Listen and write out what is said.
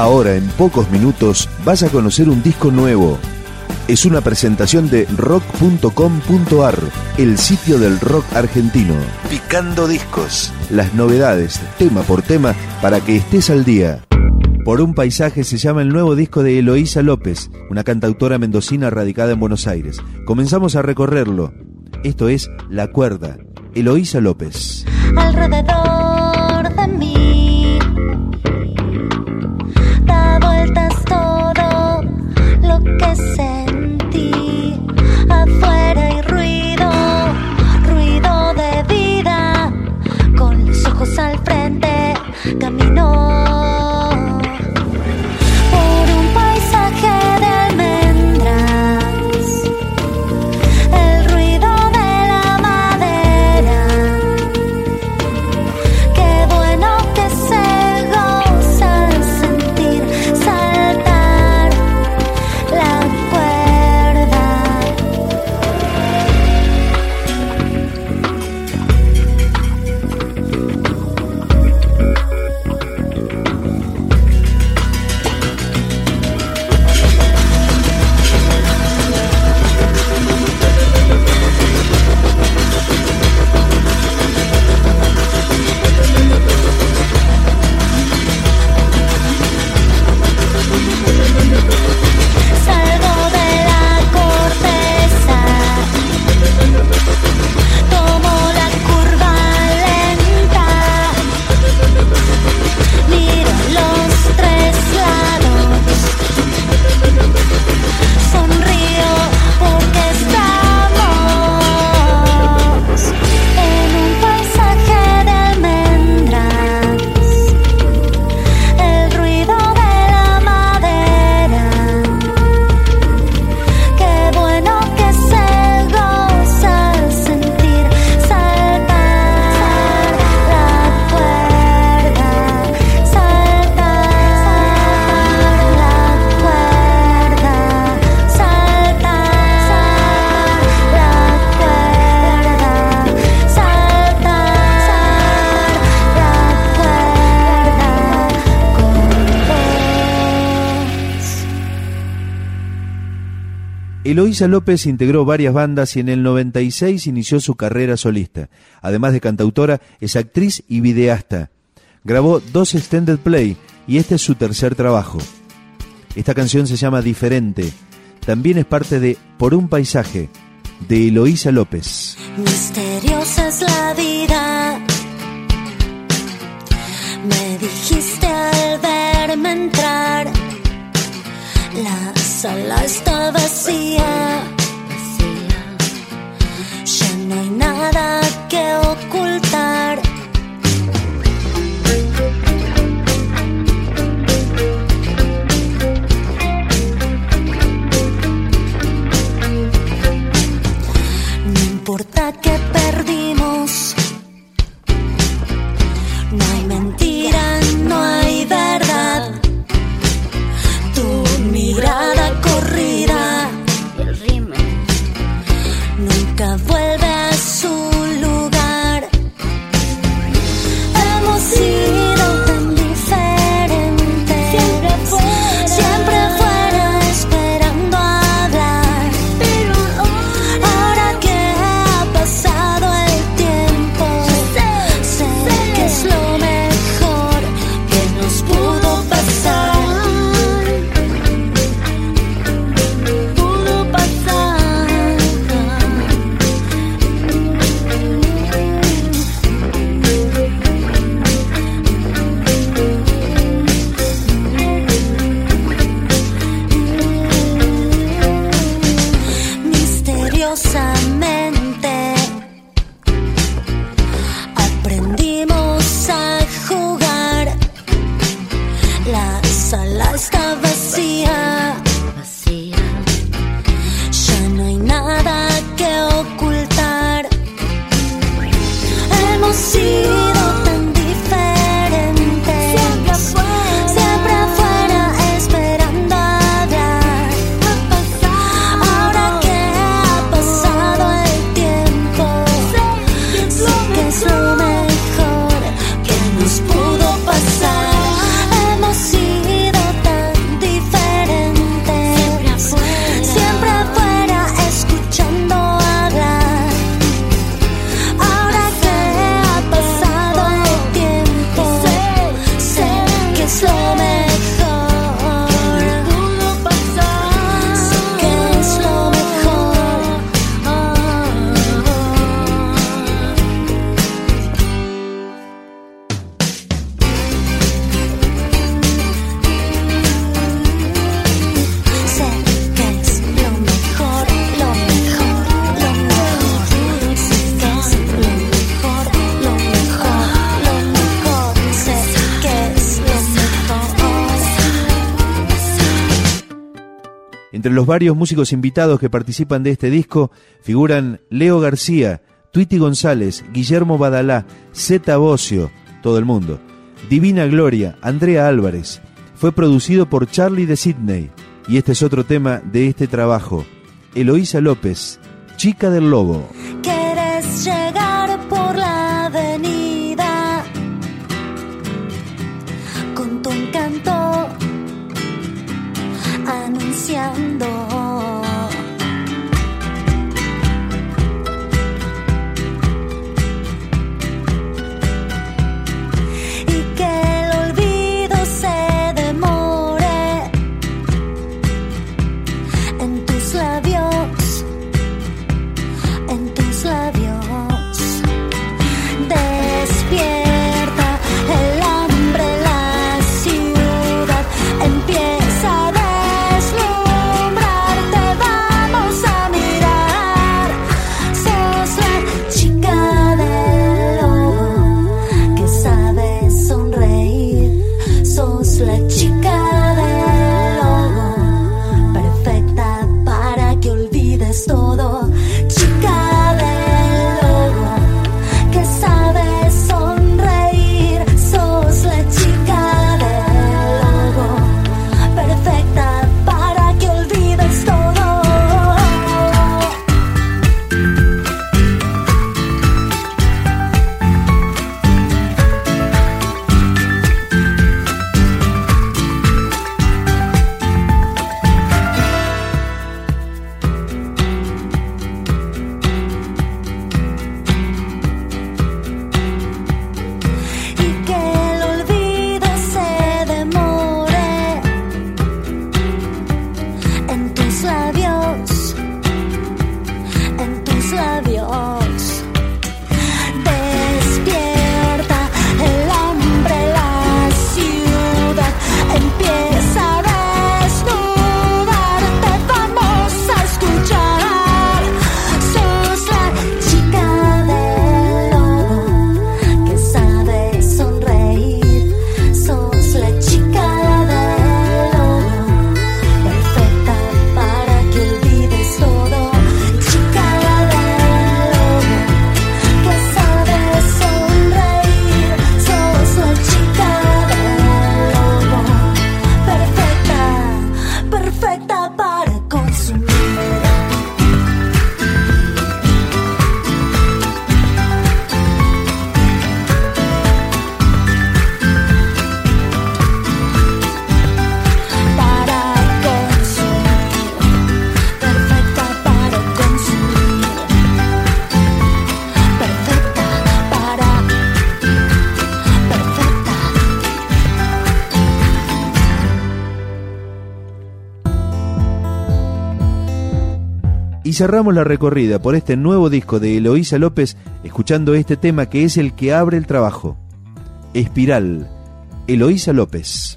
Ahora, en pocos minutos, vas a conocer un disco nuevo. Es una presentación de rock.com.ar, el sitio del rock argentino. Picando discos. Las novedades, tema por tema, para que estés al día. Por un paisaje se llama el nuevo disco de Eloísa López, una cantautora mendocina radicada en Buenos Aires. Comenzamos a recorrerlo. Esto es La Cuerda, Eloísa López. Alrededor de mí gummy Eloísa López integró varias bandas y en el 96 inició su carrera solista. Además de cantautora, es actriz y videasta. Grabó dos extended play y este es su tercer trabajo. Esta canción se llama Diferente. También es parte de Por un paisaje, de Eloísa López. Misteriosa es la vida. Me dijiste al verme entrar. La sala está see Entre los varios músicos invitados que participan de este disco figuran Leo García, Twitty González, Guillermo Badalá, Zeta Bocio, todo el mundo, Divina Gloria, Andrea Álvarez. Fue producido por Charlie de Sydney y este es otro tema de este trabajo. Eloísa López, Chica del Lobo. Quieres llegar Y cerramos la recorrida por este nuevo disco de Eloísa López escuchando este tema que es el que abre el trabajo. Espiral, Eloísa López.